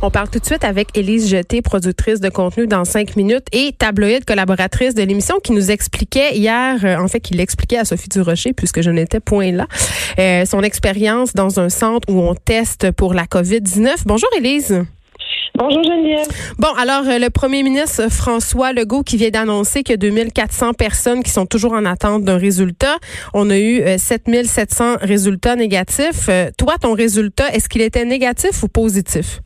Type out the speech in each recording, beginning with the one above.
On parle tout de suite avec Élise Jeté, productrice de contenu dans cinq minutes et tabloïde collaboratrice de l'émission qui nous expliquait hier, euh, en fait, qui l'expliquait à Sophie Durocher puisque je n'étais point là, euh, son expérience dans un centre où on teste pour la COVID-19. Bonjour Élise. Bonjour Geneviève. Bon, alors euh, le premier ministre François Legault qui vient d'annoncer que 2400 personnes qui sont toujours en attente d'un résultat. On a eu 7700 résultats négatifs. toi, ton résultat, est-ce qu'il était négatif ou positif?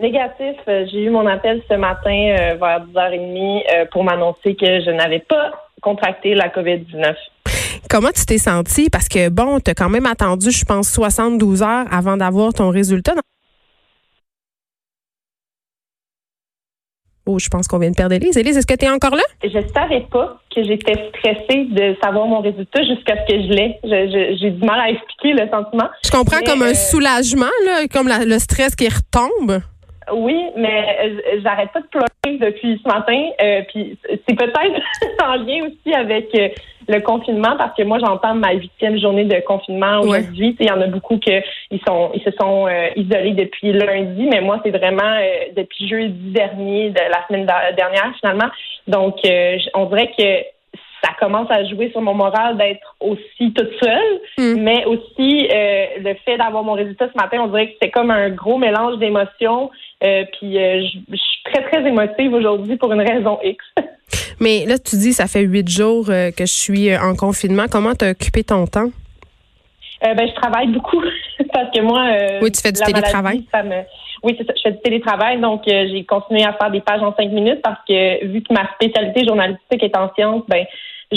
Négatif, euh, j'ai eu mon appel ce matin euh, vers 10h30 euh, pour m'annoncer que je n'avais pas contracté la COVID-19. Comment tu t'es senti? Parce que, bon, tu as quand même attendu, je pense, 72 heures avant d'avoir ton résultat. Oh, je pense qu'on vient de perdre Elise. Elise, est-ce que tu es encore là? Je savais pas que j'étais stressée de savoir mon résultat jusqu'à ce que je l'ai. J'ai du mal à expliquer le sentiment. Je comprends comme un soulagement, là, comme le stress qui retombe. Oui, mais euh, j'arrête pas de pleurer depuis ce matin. Euh, puis c'est peut-être en lien aussi avec euh, le confinement parce que moi j'entends ma huitième journée de confinement aujourd'hui. Il y en a beaucoup ils sont ils se sont isolés depuis lundi, mais moi c'est vraiment depuis jeudi dernier de la semaine dernière finalement. Donc on dirait que ça commence à jouer sur mon moral d'être aussi toute seule, hmm. mais aussi le fait d'avoir mon résultat ce matin, on dirait que c'est comme un gros mélange d'émotions. Euh, puis euh, je, suis très, très émotive aujourd'hui pour une raison X. Mais là, tu dis, ça fait huit jours euh, que je suis en confinement. Comment t'as occupé ton temps? ben, je travaille beaucoup parce que moi. oui, tu fais du télétravail. Oui, c'est ça. Je fais du télétravail, donc j'ai continué à faire des pages en cinq minutes parce que vu que ma spécialité journalistique est en sciences, ben je,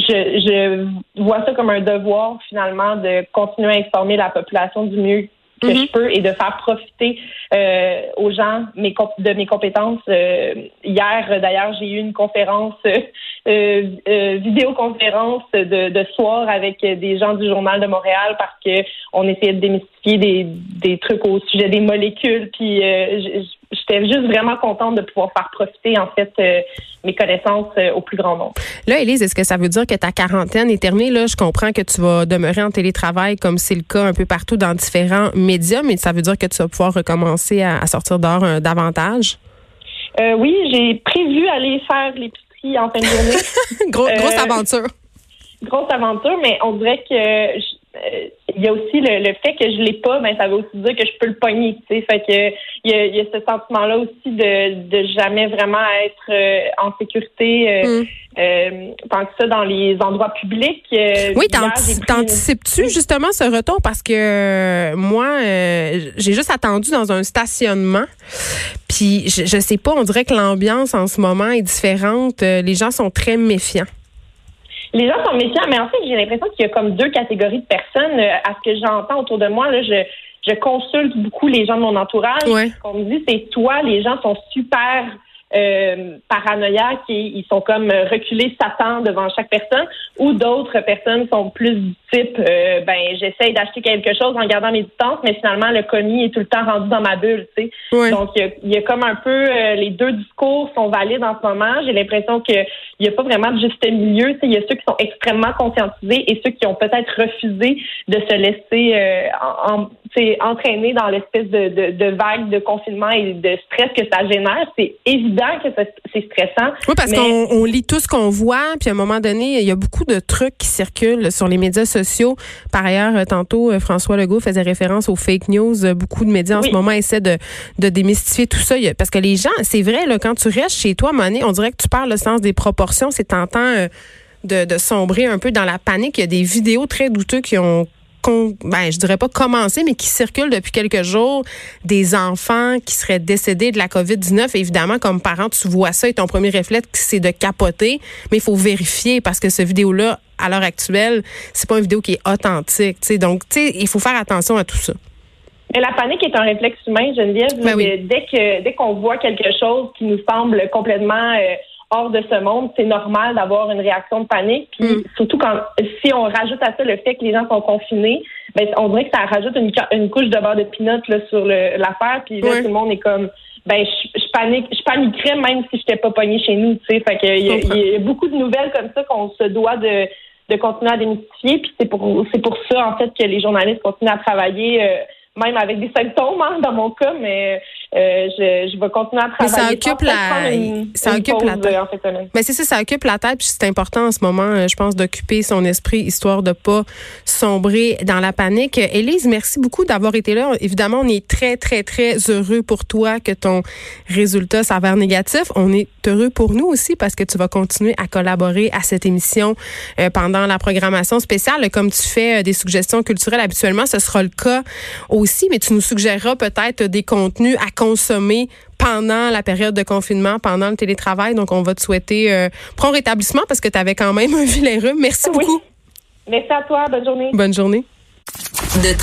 je vois ça comme un devoir finalement de continuer à informer la population du mieux que je mhm. peux et de faire profiter euh, aux gens mes, de mes compétences. Euh, hier, d'ailleurs, j'ai eu une conférence, euh, euh, vidéoconférence de, de soir avec des gens du Journal de Montréal parce que on essayait de démystifier des, des trucs au sujet des molécules. Puis j'étais juste vraiment contente de pouvoir faire profiter en fait mes connaissances au plus grand nombre. Là, Élise, est-ce que ça veut dire que ta quarantaine est terminée? Là, je comprends que tu vas demeurer en télétravail comme c'est le cas un peu partout dans différents médias, mais ça veut dire que tu vas pouvoir recommencer à, sortir dehors euh, davantage? Euh, oui, j'ai prévu aller faire l'épicerie en fin de journée. grosse euh, aventure. Grosse aventure, mais on dirait que il y a aussi le, fait que je l'ai pas, ben ça veut aussi dire que je peux le pogner, tu sais. Fait que il y a, ce sentiment-là aussi de, de jamais vraiment être euh, en sécurité euh, mm. euh, tant que ça dans les endroits publics. oui, t'anticipes-tu justement ce retour? Parce que moi, j'ai juste attendu dans un stationnement, puis je, je sais pas, on dirait que l'ambiance en ce moment est différente. les gens sont très méfiants. Les gens sont méfiants, mais en fait, j'ai l'impression qu'il y a comme deux catégories de personnes. Euh, à ce que j'entends autour de moi, là, je, je consulte beaucoup les gens de mon entourage. Ouais. Ce qu'on me dit, c'est toi, les gens sont super euh, paranoïaques et ils sont comme reculés Satan devant chaque personne, ou d'autres personnes sont plus du type euh, ben j'essaye d'acheter quelque chose en gardant mes distances, mais finalement le commis est tout le temps rendu dans ma bulle, tu sais. Donc il y, a comme un peu euh, les deux discours sont valides en ce moment. J'ai l'impression que il n'y a pas vraiment de juste milieu. Il y a ceux qui sont extrêmement conscientisés et ceux qui ont peut-être refusé de se laisser euh, en, entraîner dans l'espèce de, de, de, vague de confinement et de stress que ça génère. C'est évident que c'est stressant. Oui, parce qu'on lit tout ce qu'on voit, puis à un moment donné, il y a beaucoup de trucs qui circulent sur les médias sociaux. Par ailleurs, euh, tantôt, euh, François Legault faisait référence aux fake news. Beaucoup de médias en ce moment essaient de, de démystifier tout ça. Parce que les gens, c'est vrai, là, quand tu restes chez toi, Monet, on dirait que tu parles le sens des proportions. C'est tentant euh, de, de sombrer un peu dans la panique. Il y a des vidéos très douteuses qui ont ben, je dirais pas commencé, mais qui circulent depuis quelques jours, des enfants qui seraient décédés de la COVID-19. Évidemment, comme parent, tu vois ça et ton premier réflexe, c'est de capoter, mais il faut vérifier parce que cette vidéo-là, à l'heure actuelle, c'est pas une vidéo qui est authentique. T'sais. Donc, il faut faire attention à tout ça. Et la panique est un réflexe humain, Geneviève. Ben dès que dès qu'on voit quelque chose qui nous semble complètement euh, hors de ce monde, c'est normal d'avoir une réaction de panique. Puis mm. surtout quand si on rajoute à ça le fait que les gens sont confinés, ben on dirait que ça rajoute une, une couche de beurre de pinot là, sur l'affaire. Puis là, tout le monde est comme ben je, je panique, je paniquerais même si je n'étais pas pogné chez nous. Tu sais, fait que il y, a beaucoup de nouvelles comme ça qu'on se doit de de continuer à démystifier. Puis c'est pour c'est pour ça en fait que les journalistes continuent à travailler. Euh, même avec des symptômes hein, dans mon cas, mais euh, je, je vais continuer à travailler. Mais ça occupe la, ça occupe la tête. mais c'est ça, ça occupe la tête. Puis c'est important en ce moment, euh, je pense, d'occuper son esprit histoire de pas sombrer dans la panique. Élise, merci beaucoup d'avoir été là. Évidemment, on est très très très heureux pour toi que ton résultat s'avère négatif. On est heureux pour nous aussi parce que tu vas continuer à collaborer à cette émission euh, pendant la programmation spéciale, comme tu fais des suggestions culturelles habituellement. Ce sera le cas au aussi, mais tu nous suggéreras peut-être des contenus à consommer pendant la période de confinement, pendant le télétravail. Donc, on va te souhaiter euh, prompt rétablissement parce que tu avais quand même un vilain rhume. Merci beaucoup. Merci à toi. Bonne journée. Bonne journée.